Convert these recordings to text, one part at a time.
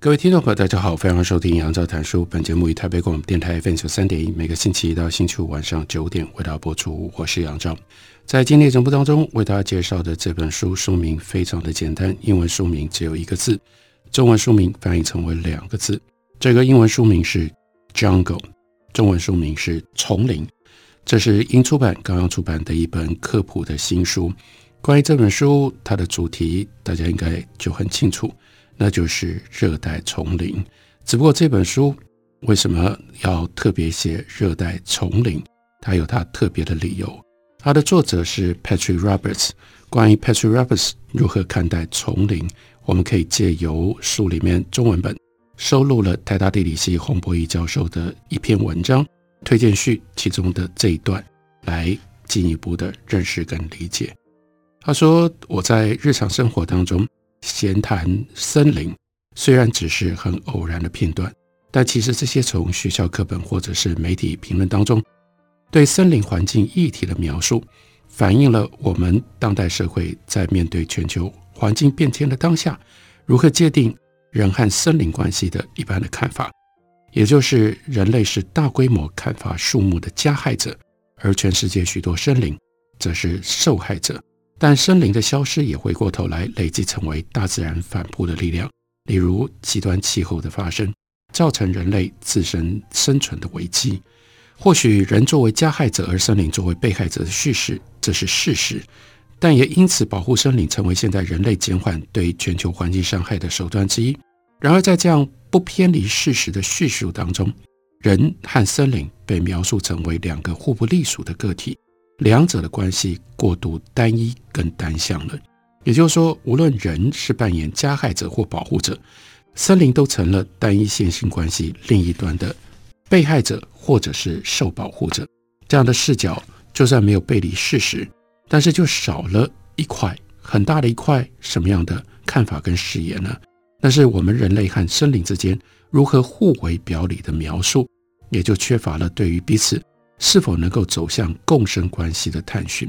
各位听众朋友，大家好，欢迎收听杨照谈书。本节目以台北广播电台 FM 九三点一，每个星期一到星期五晚上九点为大家播出。我是杨照，在今天节目当中为大家介绍的这本书书名非常的简单，英文书名只有一个字，中文书名翻译成为两个字。这个英文书名是《Jungle》，中文书名是《丛林》。这是英出版刚刚出版的一本科普的新书。关于这本书，它的主题大家应该就很清楚。那就是热带丛林，只不过这本书为什么要特别写热带丛林？它有它特别的理由。它的作者是 Patrick Roberts。关于 Patrick Roberts 如何看待丛林，我们可以借由书里面中文本收录了台大地理系洪博义教授的一篇文章推荐序其中的这一段来进一步的认识跟理解。他说：“我在日常生活当中。”闲谈森林，虽然只是很偶然的片段，但其实这些从学校课本或者是媒体评论当中对森林环境议题的描述，反映了我们当代社会在面对全球环境变迁的当下，如何界定人和森林关系的一般的看法，也就是人类是大规模砍伐树木的加害者，而全世界许多森林则是受害者。但森林的消失也回过头来累积成为大自然反扑的力量，例如极端气候的发生，造成人类自身生存的危机。或许人作为加害者，而森林作为被害者的叙事，这是事实。但也因此，保护森林成为现在人类减缓对全球环境伤害的手段之一。然而，在这样不偏离事实的叙述当中，人和森林被描述成为两个互不隶属的个体。两者的关系过度单一跟单向了，也就是说，无论人是扮演加害者或保护者，森林都成了单一线性关系另一端的被害者或者是受保护者。这样的视角，就算没有背离事实，但是就少了一块很大的一块什么样的看法跟视野呢？那是我们人类和森林之间如何互为表里的描述，也就缺乏了对于彼此。是否能够走向共生关系的探寻？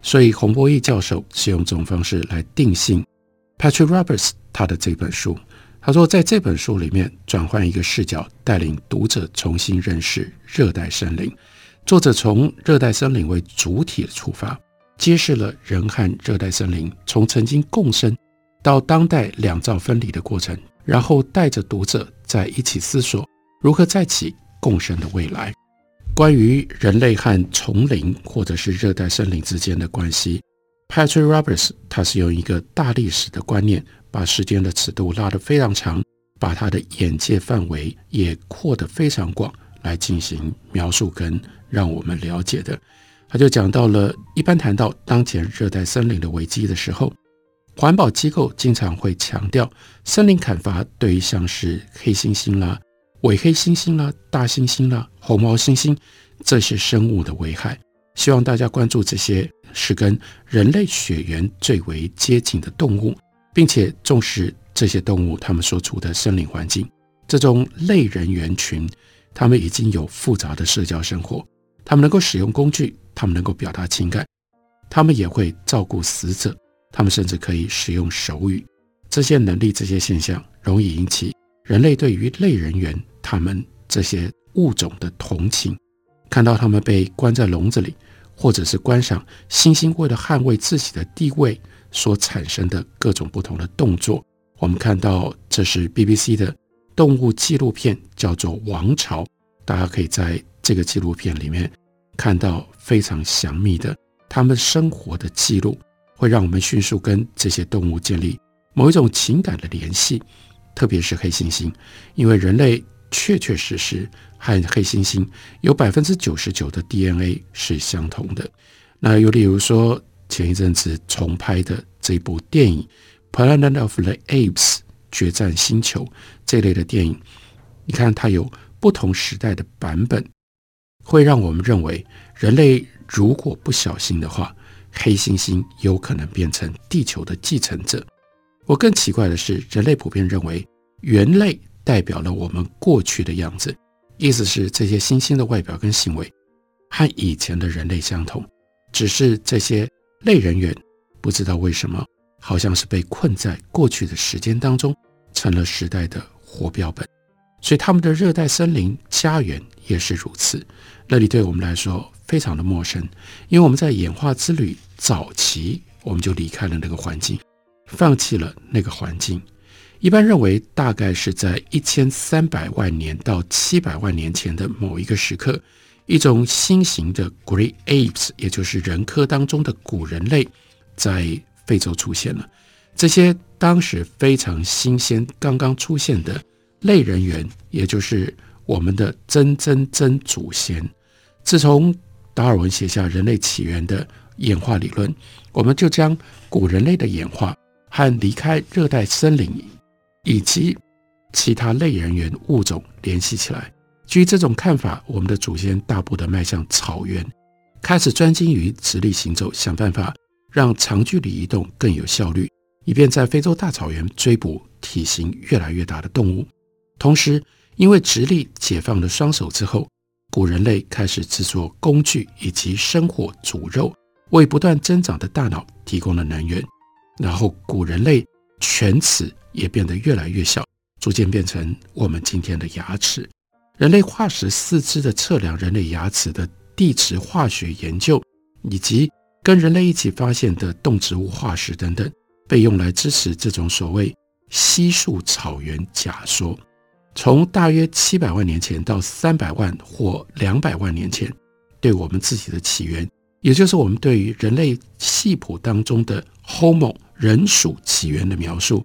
所以洪博义教授是用这种方式来定性 Patrick Roberts 他的这本书。他说，在这本书里面，转换一个视角，带领读者重新认识热带森林。作者从热带森林为主体出发，揭示了人和热带森林从曾经共生到当代两造分离的过程，然后带着读者在一起思索如何再起共生的未来。关于人类和丛林或者是热带森林之间的关系，Patrick Roberts 他是用一个大历史的观念，把时间的尺度拉得非常长，把他的眼界范围也扩得非常广，来进行描述跟让我们了解的。他就讲到了，一般谈到当前热带森林的危机的时候，环保机构经常会强调，森林砍伐对于像是黑猩猩啦。伪黑猩猩啦、大猩猩啦、红毛猩猩这些生物的危害，希望大家关注这些是跟人类血缘最为接近的动物，并且重视这些动物它们所处的森林环境。这种类人猿群，他们已经有复杂的社交生活，他们能够使用工具，他们能够表达情感，他们也会照顾死者，他们甚至可以使用手语。这些能力、这些现象，容易引起。人类对于类人猿，他们这些物种的同情，看到他们被关在笼子里，或者是观赏猩猩为了捍卫自己的地位所产生的各种不同的动作。我们看到这是 BBC 的动物纪录片，叫做《王朝》，大家可以在这个纪录片里面看到非常详密的他们生活的记录，会让我们迅速跟这些动物建立某一种情感的联系。特别是黑猩猩，因为人类确确实实和黑猩猩有百分之九十九的 DNA 是相同的。那又例如说，前一阵子重拍的这部电影《Planet of the Apes》决战星球这类的电影，你看它有不同时代的版本，会让我们认为人类如果不小心的话，黑猩猩有可能变成地球的继承者。我更奇怪的是，人类普遍认为猿类代表了我们过去的样子，意思是这些猩猩的外表跟行为和以前的人类相同，只是这些类人猿不知道为什么，好像是被困在过去的时间当中，成了时代的活标本。所以他们的热带森林家园也是如此，那里对我们来说非常的陌生，因为我们在演化之旅早期我们就离开了那个环境。放弃了那个环境，一般认为大概是在一千三百万年到七百万年前的某一个时刻，一种新型的 Great Apes，也就是人科当中的古人类，在非洲出现了。这些当时非常新鲜、刚刚出现的类人猿，也就是我们的曾曾曾祖先。自从达尔文写下人类起源的演化理论，我们就将古人类的演化。和离开热带森林以及其他类人猿物种联系起来。基于这种看法，我们的祖先大步地迈向草原，开始专精于直立行走，想办法让长距离移动更有效率，以便在非洲大草原追捕体型越来越大的动物。同时，因为直立解放了双手之后，古人类开始制作工具以及生火煮肉，为不断增长的大脑提供了能源。然后，古人类犬齿也变得越来越小，逐渐变成我们今天的牙齿。人类化石四肢的测量，人类牙齿的地质化学研究，以及跟人类一起发现的动植物化石等等，被用来支持这种所谓稀树草原假说。从大约七百万年前到三百万或两百万年前，对我们自己的起源，也就是我们对于人类系谱当中的 Homo。人属起源的描述，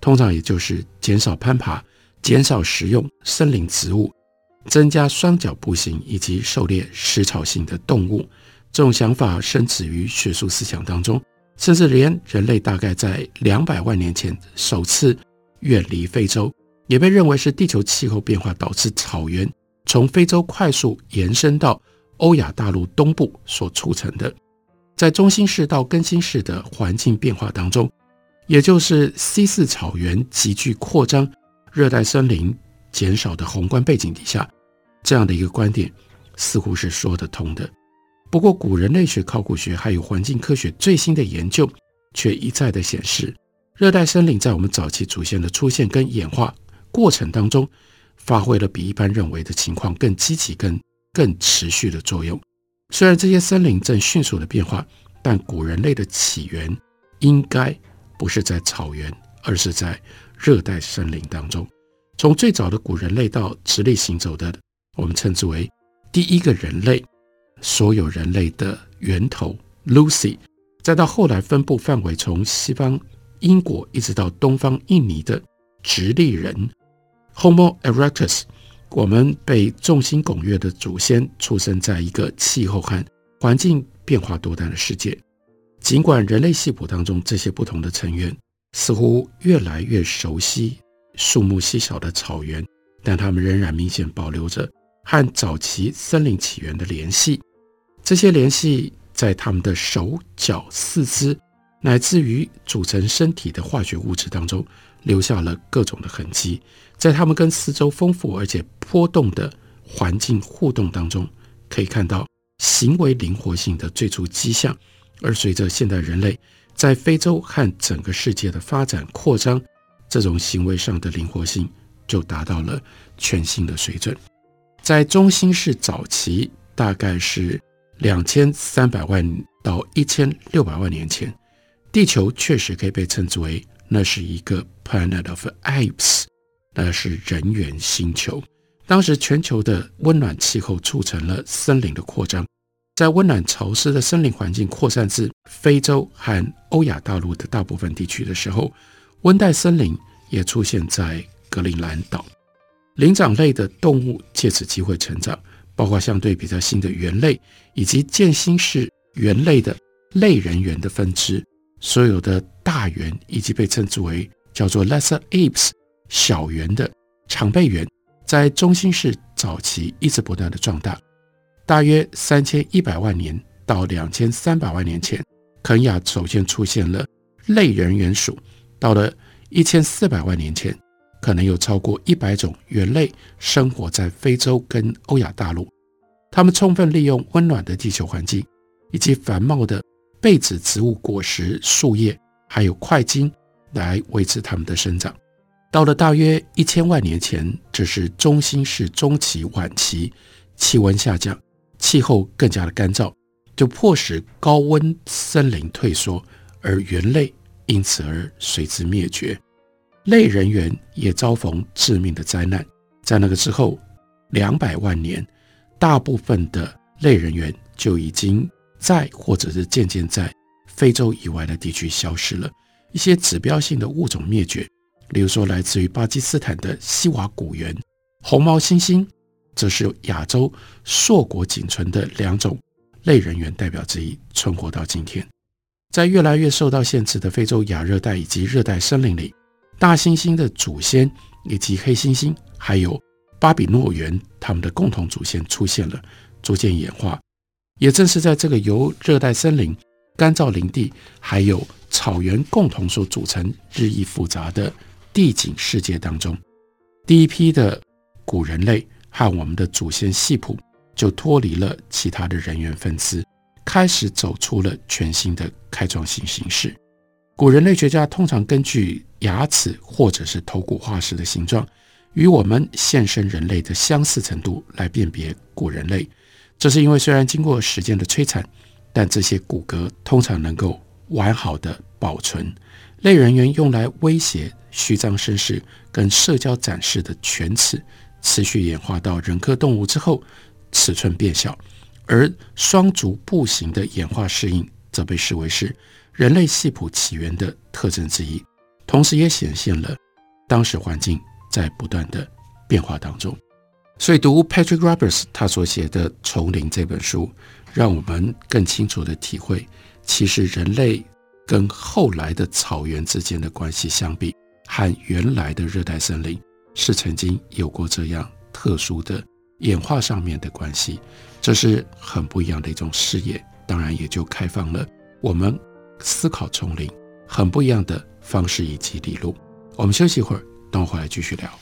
通常也就是减少攀爬、减少食用森林植物、增加双脚步行以及狩猎食草性的动物。这种想法深植于学术思想当中，甚至连人类大概在两百万年前首次远离非洲，也被认为是地球气候变化导致草原从非洲快速延伸到欧亚大陆东部所促成的。在中心市到更新世的环境变化当中，也就是 C 四草原急剧扩张、热带森林减少的宏观背景底下，这样的一个观点似乎是说得通的。不过，古人类学、考古学还有环境科学最新的研究却一再的显示，热带森林在我们早期祖先的出现跟演化过程当中，发挥了比一般认为的情况更积极、更更持续的作用。虽然这些森林正迅速的变化，但古人类的起源应该不是在草原，而是在热带森林当中。从最早的古人类到直立行走的，我们称之为第一个人类，所有人类的源头 Lucy，再到后来分布范围从西方英国一直到东方印尼的直立人 Homo erectus。我们被众星拱月的祖先出生在一个气候和环境变化多端的世界。尽管人类系谱当中这些不同的成员似乎越来越熟悉树木稀少的草原，但他们仍然明显保留着和早期森林起源的联系。这些联系在他们的手脚、四肢，乃至于组成身体的化学物质当中。留下了各种的痕迹，在他们跟四周丰富而且波动的环境互动当中，可以看到行为灵活性的最初迹象。而随着现代人类在非洲和整个世界的发展扩张，这种行为上的灵活性就达到了全新的水准。在中心式早期，大概是两千三百万到一千六百万年前，地球确实可以被称之为。那是一个 Planet of Apes，那是人猿星球。当时全球的温暖气候促成了森林的扩张，在温暖潮湿的森林环境扩散至非洲和欧亚大陆的大部分地区的时候，温带森林也出现在格陵兰岛。灵长类的动物借此机会成长，包括相对比较新的猿类以及渐新式猿类的类人猿的分支，所有的大猿以及被称之为叫做 lesser apes 小猿的长背猿，在中新世早期一直不断的壮大。大约三千一百万年到两千三百万年前，肯亚首先出现了类人猿属。到了一千四百万年前，可能有超过一百种猿类生活在非洲跟欧亚大陆。它们充分利用温暖的地球环境以及繁茂的被子植物果实、树叶，还有块茎来维持它们的生长。到了大约一千万年前，这是中新世中期晚期，气温下降，气候更加的干燥，就迫使高温森林退缩，而猿类。因此而随之灭绝，类人猿也遭逢致命的灾难。在那个之后，两百万年，大部分的类人猿就已经在或者是渐渐在非洲以外的地区消失了。一些指标性的物种灭绝，例如说来自于巴基斯坦的西瓦古猿、红毛猩猩，则是由亚洲硕果仅存的两种类人猿代表之一，存活到今天。在越来越受到限制的非洲亚热带以及热带森林里，大猩猩的祖先以及黑猩猩，还有巴比诺猿，他们的共同祖先出现了，逐渐演化。也正是在这个由热带森林、干燥林地还有草原共同所组成、日益复杂的地景世界当中，第一批的古人类和我们的祖先系谱就脱离了其他的人猿分支。开始走出了全新的开创性形式。古人类学家通常根据牙齿或者是头骨化石的形状，与我们现生人类的相似程度来辨别古人类。这是因为虽然经过时间的摧残，但这些骨骼通常能够完好的保存。类人猿用来威胁、虚张声势跟社交展示的犬齿，持续演化到人科动物之后，尺寸变小。而双足步行的演化适应，则被视为是人类系谱起源的特征之一，同时也显现了当时环境在不断的变化当中。所以，读 Patrick Roberts 他所写的《丛林》这本书，让我们更清楚地体会，其实人类跟后来的草原之间的关系相比，和原来的热带森林是曾经有过这样特殊的演化上面的关系。这是很不一样的一种视野，当然也就开放了我们思考丛林很不一样的方式以及理路。我们休息一会儿，等我回来继续聊。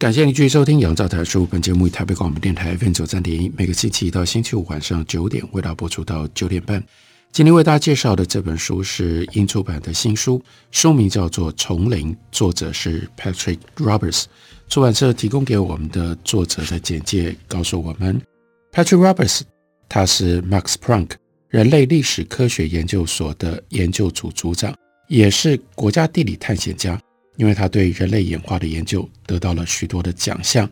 感谢您继续收听《杨照谈书》。本节目以台北广播电台 FM 九三点一，每个星期一到星期五晚上九点，为大家播出到九点半。今天为大家介绍的这本书是英出版的新书，书名叫做《丛林》，作者是 Patrick Roberts。出版社提供给我们的作者的简介告诉我们，Patrick Roberts，他是 Max Planck 人类历史科学研究所的研究组组长，也是国家地理探险家。因为他对人类演化的研究得到了许多的奖项，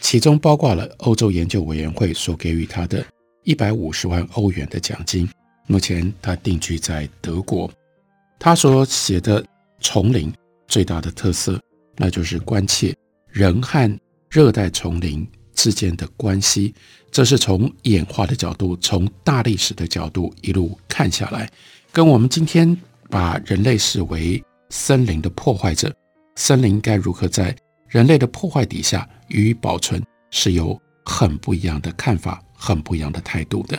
其中包括了欧洲研究委员会所给予他的一百五十万欧元的奖金。目前他定居在德国。他所写的《丛林》最大的特色，那就是关切人和热带丛林之间的关系。这是从演化的角度，从大历史的角度一路看下来，跟我们今天把人类视为森林的破坏者，森林该如何在人类的破坏底下予以保存，是有很不一样的看法，很不一样的态度的。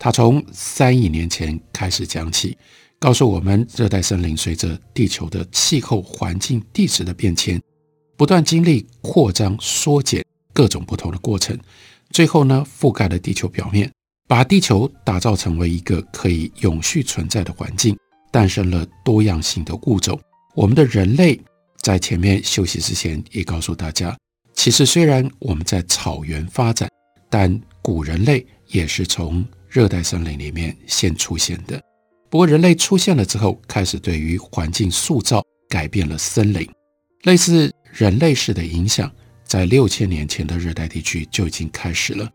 他从三亿年前开始讲起，告诉我们，热带森林随着地球的气候环境、地质的变迁，不断经历扩张、缩减各种不同的过程，最后呢，覆盖了地球表面，把地球打造成为一个可以永续存在的环境。诞生了多样性的物种。我们的人类在前面休息之前也告诉大家，其实虽然我们在草原发展，但古人类也是从热带森林里面先出现的。不过人类出现了之后，开始对于环境塑造改变了森林。类似人类式的影响，在六千年前的热带地区就已经开始了，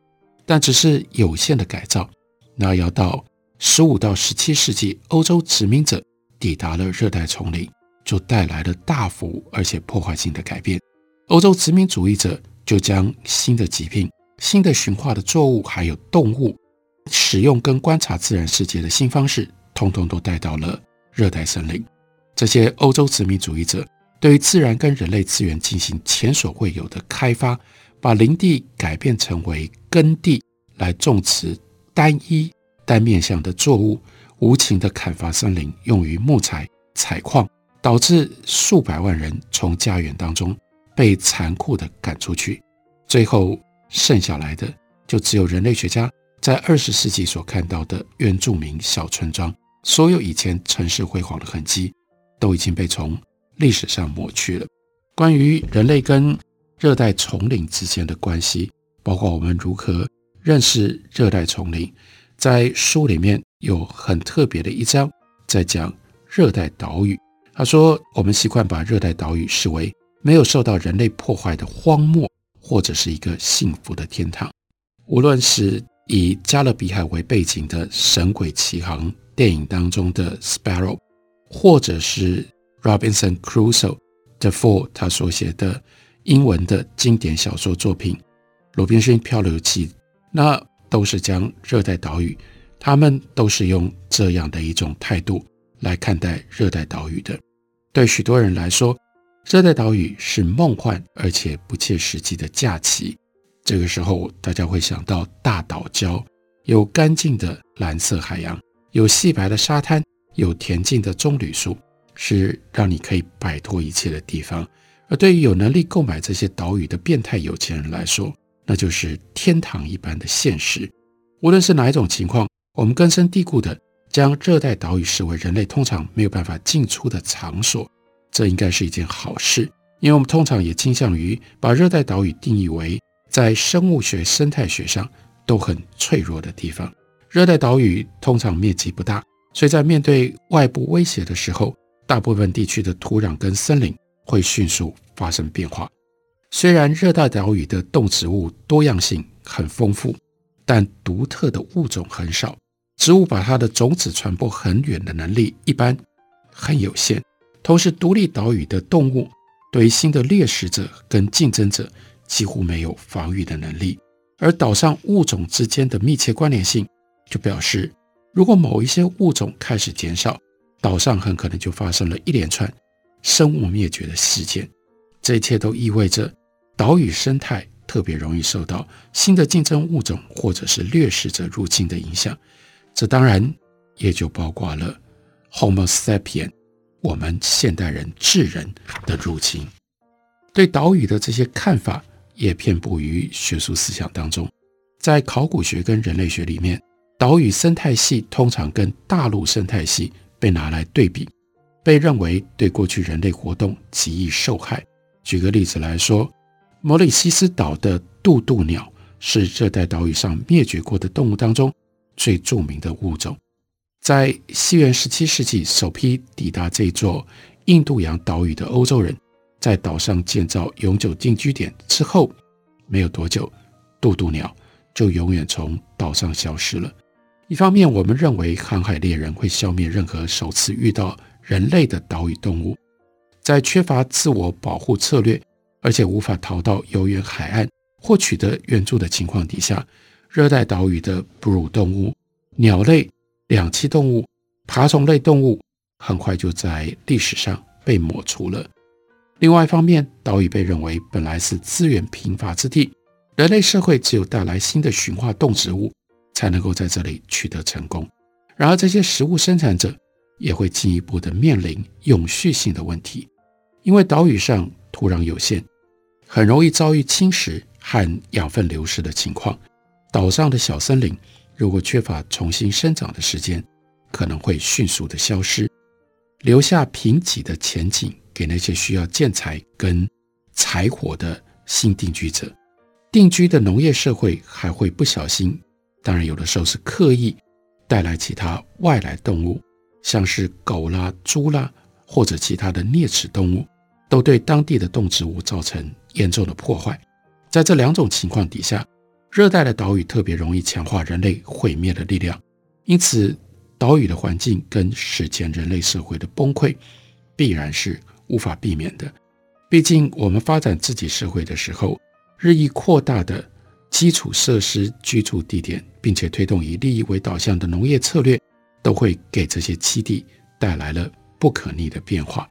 但只是有限的改造。那要到十五到十七世纪，欧洲殖民者抵达了热带丛林，就带来了大幅而且破坏性的改变。欧洲殖民主义者就将新的疾病、新的驯化的作物，还有动物，使用跟观察自然世界的新方式，通通都带到了热带森林。这些欧洲殖民主义者对于自然跟人类资源进行前所未有的开发，把林地改变成为耕地，来种植单一。单面向的作物，无情的砍伐森林，用于木材采矿，导致数百万人从家园当中被残酷的赶出去。最后剩下来的，就只有人类学家在二十世纪所看到的原住民小村庄。所有以前城市辉煌的痕迹，都已经被从历史上抹去了。关于人类跟热带丛林之间的关系，包括我们如何认识热带丛林。在书里面有很特别的一章，在讲热带岛屿。他说，我们习惯把热带岛屿视为没有受到人类破坏的荒漠，或者是一个幸福的天堂。无论是以加勒比海为背景的《神鬼奇航》电影当中的 Sparrow，或者是 Robinson Crusoe，The Four 他所写的英文的经典小说作品《罗宾逊漂流记》，那。都是将热带岛屿，他们都是用这样的一种态度来看待热带岛屿的。对许多人来说，热带岛屿是梦幻而且不切实际的假期。这个时候，大家会想到大岛礁，有干净的蓝色海洋，有细白的沙滩，有恬静的棕榈树，是让你可以摆脱一切的地方。而对于有能力购买这些岛屿的变态有钱人来说，那就是天堂一般的现实。无论是哪一种情况，我们根深蒂固的将热带岛屿视为人类通常没有办法进出的场所，这应该是一件好事。因为我们通常也倾向于把热带岛屿定义为在生物学、生态学上都很脆弱的地方。热带岛屿通常面积不大，所以在面对外部威胁的时候，大部分地区的土壤跟森林会迅速发生变化。虽然热带岛屿的动植物多样性很丰富，但独特的物种很少。植物把它的种子传播很远的能力一般很有限。同时，独立岛屿的动物对于新的掠食者跟竞争者几乎没有防御的能力。而岛上物种之间的密切关联性，就表示如果某一些物种开始减少，岛上很可能就发生了一连串生物灭绝的事件。这一切都意味着岛屿生态特别容易受到新的竞争物种或者是掠食者入侵的影响。这当然也就包括了 Homo sapien，我们现代人智人的入侵。对岛屿的这些看法也遍布于学术思想当中。在考古学跟人类学里面，岛屿生态系通常跟大陆生态系被拿来对比，被认为对过去人类活动极易受害。举个例子来说，毛里西斯岛的渡渡鸟是热带岛屿上灭绝过的动物当中最著名的物种。在西元十七世纪，首批抵达这座印度洋岛屿的欧洲人，在岛上建造永久定居点之后，没有多久，渡渡鸟就永远从岛上消失了。一方面，我们认为航海猎人会消灭任何首次遇到人类的岛屿动物，在缺乏自我保护策略，而且无法逃到遥远海岸或取得援助的情况底下，热带岛屿的哺乳动物、鸟类、两栖动物、爬虫类动物很快就在历史上被抹除了。另外一方面，岛屿被认为本来是资源贫乏之地，人类社会只有带来新的驯化动植物，才能够在这里取得成功。然而，这些食物生产者也会进一步的面临永续性的问题，因为岛屿上土壤有限，很容易遭遇侵蚀和养分流失的情况。岛上的小森林如果缺乏重新生长的时间，可能会迅速的消失，留下贫瘠的前景。给那些需要建材跟柴火的新定居者，定居的农业社会还会不小心，当然有的时候是刻意带来其他外来动物，像是狗啦、猪啦，或者其他的啮齿动物，都对当地的动植物造成严重的破坏。在这两种情况底下，热带的岛屿特别容易强化人类毁灭的力量，因此岛屿的环境跟史前人类社会的崩溃必然是。无法避免的，毕竟我们发展自己社会的时候，日益扩大的基础设施、居住地点，并且推动以利益为导向的农业策略，都会给这些基地带来了不可逆的变化。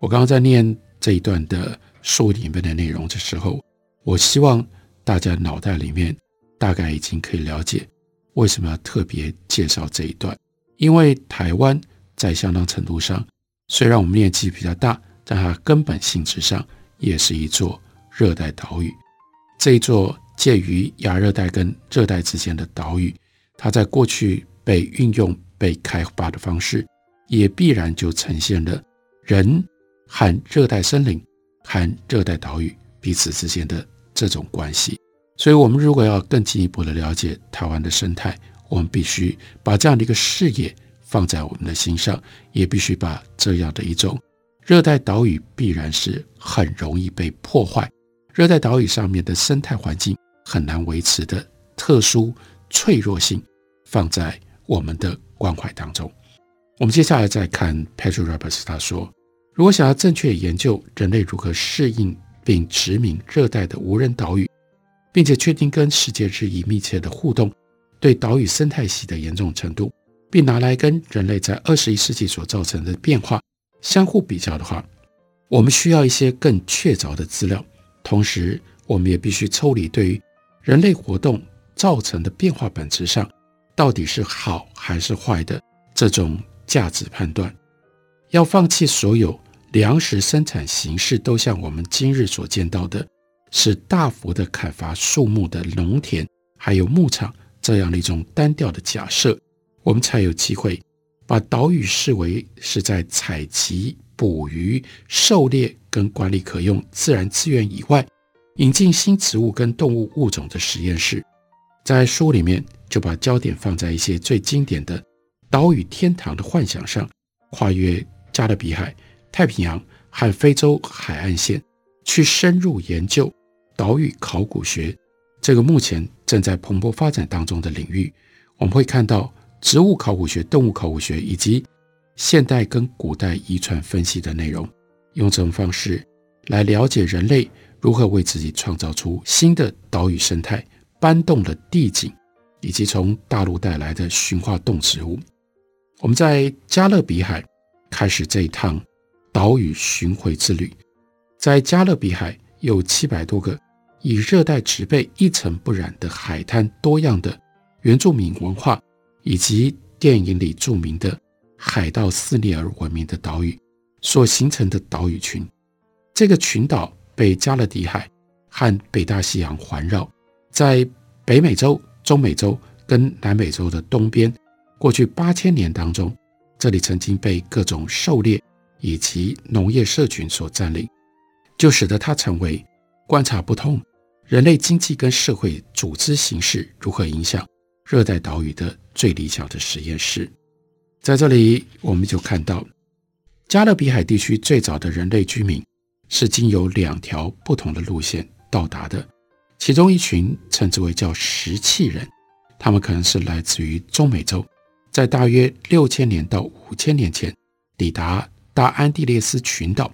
我刚刚在念这一段的书里面的内容的时候，我希望大家脑袋里面大概已经可以了解为什么要特别介绍这一段，因为台湾在相当程度上。虽然我们面积比较大，但它根本性质上也是一座热带岛屿。这一座介于亚热带跟热带之间的岛屿，它在过去被运用、被开发的方式，也必然就呈现了人和热带森林和热带岛屿彼此之间的这种关系。所以，我们如果要更进一步的了解台湾的生态，我们必须把这样的一个视野。放在我们的心上，也必须把这样的一种热带岛屿必然是很容易被破坏，热带岛屿上面的生态环境很难维持的特殊脆弱性放在我们的关怀当中。我们接下来再看 Patrick Roberts，他说，如果想要正确研究人类如何适应并殖民热带的无人岛屿，并且确定跟世界日益密切的互动对岛屿生态系的严重程度。并拿来跟人类在二十一世纪所造成的变化相互比较的话，我们需要一些更确凿的资料。同时，我们也必须抽离对于人类活动造成的变化本质上到底是好还是坏的这种价值判断。要放弃所有粮食生产形式都像我们今日所见到的，是大幅的砍伐树木的农田还有牧场这样的一种单调的假设。我们才有机会把岛屿视为是在采集、捕鱼、狩猎跟管理可用自然资源以外，引进新植物跟动物物种的实验室。在书里面就把焦点放在一些最经典的岛屿天堂的幻想上，跨越加勒比海、太平洋和非洲海岸线，去深入研究岛屿考古学这个目前正在蓬勃发展当中的领域。我们会看到。植物考古学、动物考古学以及现代跟古代遗传分析的内容，用这种方式来了解人类如何为自己创造出新的岛屿生态、搬动的地景，以及从大陆带来的驯化动植物。我们在加勒比海开始这一趟岛屿巡回之旅，在加勒比海有七百多个以热带植被一尘不染的海滩、多样的原住民文化。以及电影里著名的海盗肆虐而闻名的岛屿所形成的岛屿群，这个群岛被加勒比海和北大西洋环绕，在北美洲、中美洲跟南美洲的东边，过去八千年当中，这里曾经被各种狩猎以及农业社群所占领，就使得它成为观察不同人类经济跟社会组织形式如何影响热带岛屿的最理想的实验室。在这里，我们就看到加勒比海地区最早的人类居民是经由两条不同的路线到达的，其中一群称之为叫石器人，他们可能是来自于中美洲，在大约六千年到五千年前抵达大安地列斯群岛；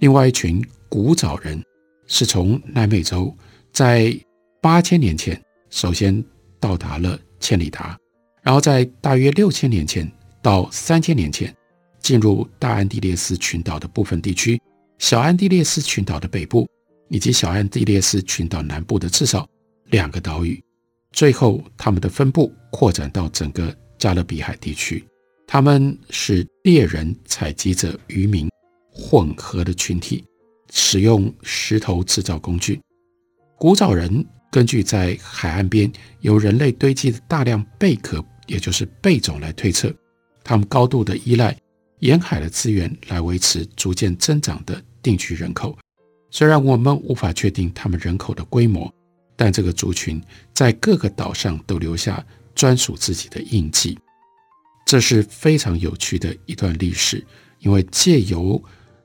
另外一群古早人是从南美洲。在八千年前，首先到达了千里达，然后在大约六千年前到三千年前，进入大安地列斯群岛的部分地区、小安地列斯群岛的北部以及小安地列斯群岛南部的至少两个岛屿。最后，他们的分布扩展到整个加勒比海地区。他们是猎人、采集者、渔民混合的群体，使用石头制造工具。古早人根据在海岸边由人类堆积的大量贝壳，也就是贝种来推测，他们高度的依赖沿海的资源来维持逐渐增长的定居人口。虽然我们无法确定他们人口的规模，但这个族群在各个岛上都留下专属自己的印记。这是非常有趣的一段历史，因为借由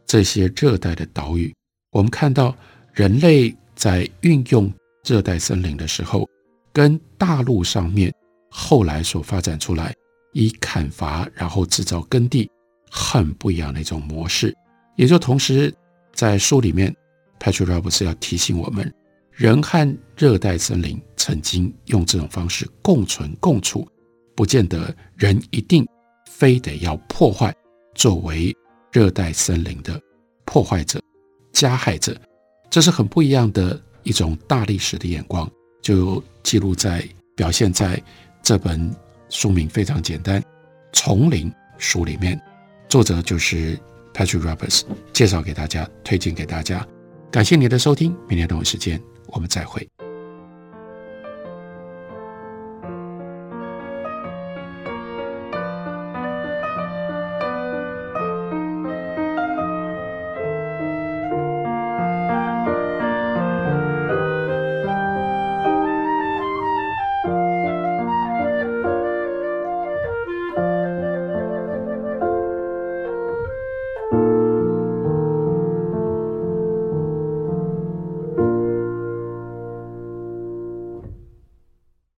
这些热带的岛屿，我们看到人类。在运用热带森林的时候，跟大陆上面后来所发展出来以砍伐然后制造耕地很不一样的一种模式。也就同时在书里面，Patrick Roberts 要提醒我们，人和热带森林曾经用这种方式共存共处，不见得人一定非得要破坏，作为热带森林的破坏者、加害者。这是很不一样的一种大历史的眼光，就记录在表现在这本书名非常简单《丛林》书里面。作者就是 Patrick Roberts，介绍给大家，推荐给大家。感谢你的收听，明天同一时间我们再会。